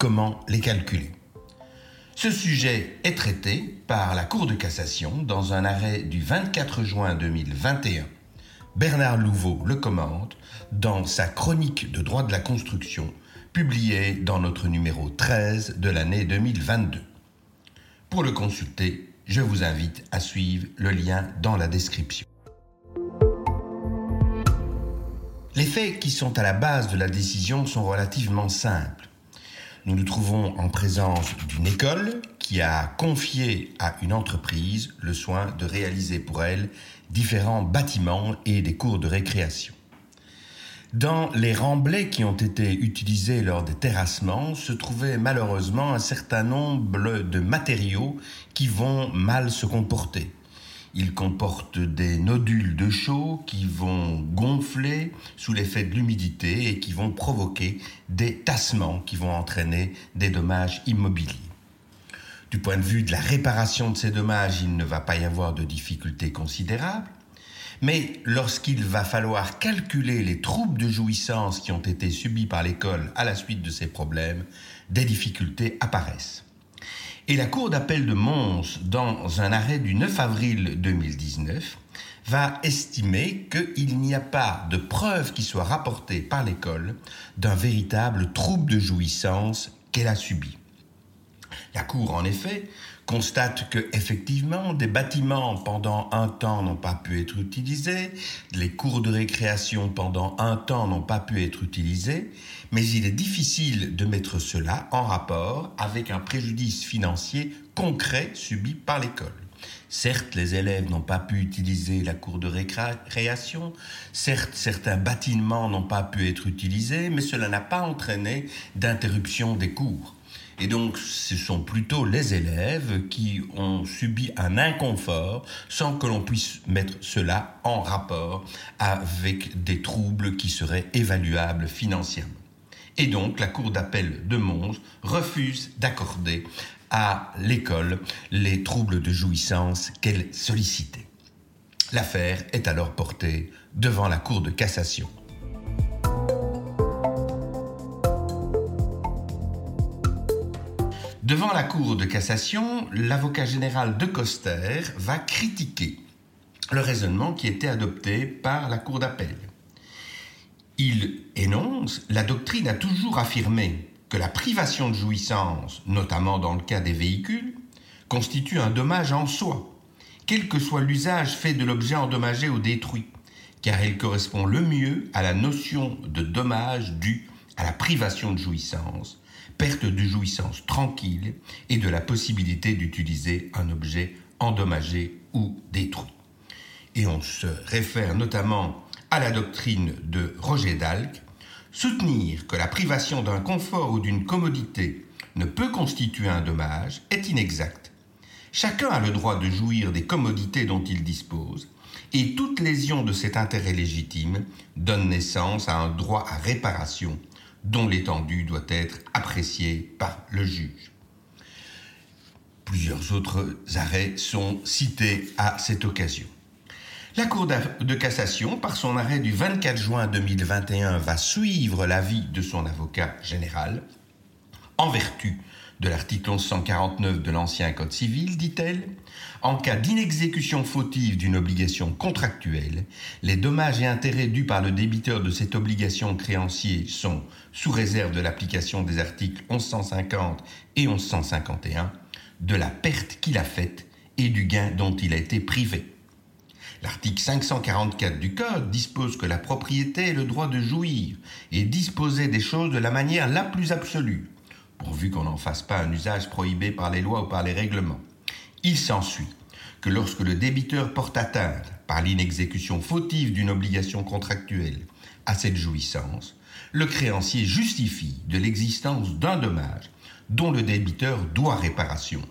comment les calculer. Ce sujet est traité par la Cour de cassation dans un arrêt du 24 juin 2021. Bernard Louveau le commente dans sa chronique de droit de la construction publiée dans notre numéro 13 de l'année 2022. Pour le consulter, je vous invite à suivre le lien dans la description. Les faits qui sont à la base de la décision sont relativement simples. Nous nous trouvons en présence d'une école qui a confié à une entreprise le soin de réaliser pour elle différents bâtiments et des cours de récréation. Dans les remblais qui ont été utilisés lors des terrassements se trouvait malheureusement un certain nombre de matériaux qui vont mal se comporter. Il comporte des nodules de chaux qui vont gonfler sous l'effet de l'humidité et qui vont provoquer des tassements qui vont entraîner des dommages immobiliers. Du point de vue de la réparation de ces dommages, il ne va pas y avoir de difficultés considérables. Mais lorsqu'il va falloir calculer les troubles de jouissance qui ont été subis par l'école à la suite de ces problèmes, des difficultés apparaissent. Et la Cour d'appel de Mons, dans un arrêt du 9 avril 2019, va estimer qu'il n'y a pas de preuve qui soit rapportée par l'école d'un véritable trouble de jouissance qu'elle a subi. La Cour, en effet, constate que effectivement des bâtiments pendant un temps n'ont pas pu être utilisés, les cours de récréation pendant un temps n'ont pas pu être utilisés, mais il est difficile de mettre cela en rapport avec un préjudice financier concret subi par l'école. Certes, les élèves n'ont pas pu utiliser la cour de récréation, certes, certains bâtiments n'ont pas pu être utilisés, mais cela n'a pas entraîné d'interruption des cours. Et donc, ce sont plutôt les élèves qui ont subi un inconfort sans que l'on puisse mettre cela en rapport avec des troubles qui seraient évaluables financièrement. Et donc, la Cour d'appel de Mons refuse d'accorder à l'école les troubles de jouissance qu'elle sollicitait. L'affaire est alors portée devant la Cour de cassation. Devant la Cour de cassation, l'avocat général de Coster va critiquer le raisonnement qui était adopté par la Cour d'appel. Il énonce La doctrine a toujours affirmé que la privation de jouissance, notamment dans le cas des véhicules, constitue un dommage en soi, quel que soit l'usage fait de l'objet endommagé ou détruit, car elle correspond le mieux à la notion de dommage dû à la privation de jouissance, perte de jouissance tranquille et de la possibilité d'utiliser un objet endommagé ou détruit. Et on se réfère notamment à la doctrine de Roger d'Alc, soutenir que la privation d'un confort ou d'une commodité ne peut constituer un dommage est inexact. Chacun a le droit de jouir des commodités dont il dispose, et toute lésion de cet intérêt légitime donne naissance à un droit à réparation dont l'étendue doit être appréciée par le juge. Plusieurs autres arrêts sont cités à cette occasion. La Cour de cassation, par son arrêt du 24 juin 2021, va suivre l'avis de son avocat général. En vertu de l'article 1149 de l'ancien Code civil, dit-elle, en cas d'inexécution fautive d'une obligation contractuelle, les dommages et intérêts dus par le débiteur de cette obligation créancier sont, sous réserve de l'application des articles 1150 et 1151, de la perte qu'il a faite et du gain dont il a été privé. L'article 544 du Code dispose que la propriété est le droit de jouir et disposer des choses de la manière la plus absolue, pourvu qu'on n'en fasse pas un usage prohibé par les lois ou par les règlements. Il s'ensuit que lorsque le débiteur porte atteinte, par l'inexécution fautive d'une obligation contractuelle, à cette jouissance, le créancier justifie de l'existence d'un dommage dont le débiteur doit réparation,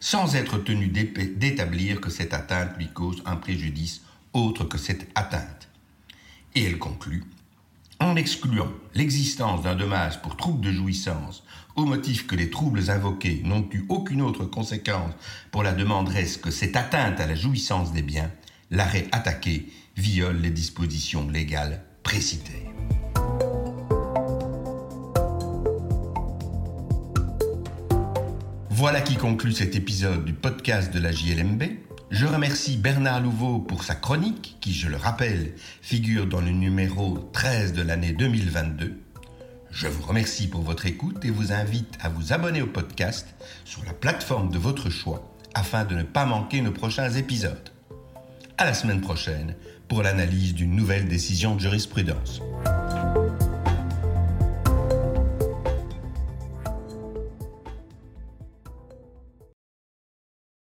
sans être tenu d'établir que cette atteinte lui cause un préjudice autre que cette atteinte. Et elle conclut en excluant l'existence d'un dommage pour trouble de jouissance, au motif que les troubles invoqués n'ont eu aucune autre conséquence pour la demanderesse que cette atteinte à la jouissance des biens, l'arrêt attaqué viole les dispositions légales précitées. Voilà qui conclut cet épisode du podcast de la JLMB. Je remercie Bernard Louveau pour sa chronique, qui, je le rappelle, figure dans le numéro 13 de l'année 2022. Je vous remercie pour votre écoute et vous invite à vous abonner au podcast sur la plateforme de votre choix afin de ne pas manquer nos prochains épisodes. À la semaine prochaine pour l'analyse d'une nouvelle décision de jurisprudence.